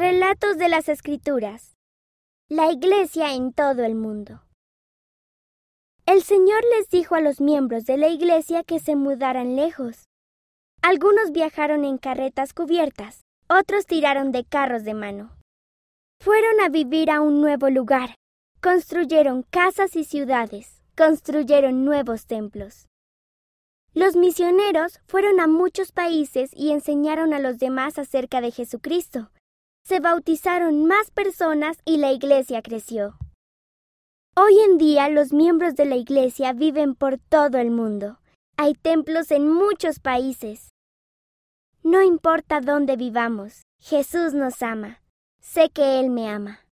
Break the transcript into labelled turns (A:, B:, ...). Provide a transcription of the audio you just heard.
A: Relatos de las Escrituras. La Iglesia en todo el mundo. El Señor les dijo a los miembros de la Iglesia que se mudaran lejos. Algunos viajaron en carretas cubiertas, otros tiraron de carros de mano. Fueron a vivir a un nuevo lugar, construyeron casas y ciudades, construyeron nuevos templos. Los misioneros fueron a muchos países y enseñaron a los demás acerca de Jesucristo se bautizaron más personas y la iglesia creció. Hoy en día los miembros de la iglesia viven por todo el mundo. Hay templos en muchos países. No importa dónde vivamos, Jesús nos ama. Sé que Él me ama.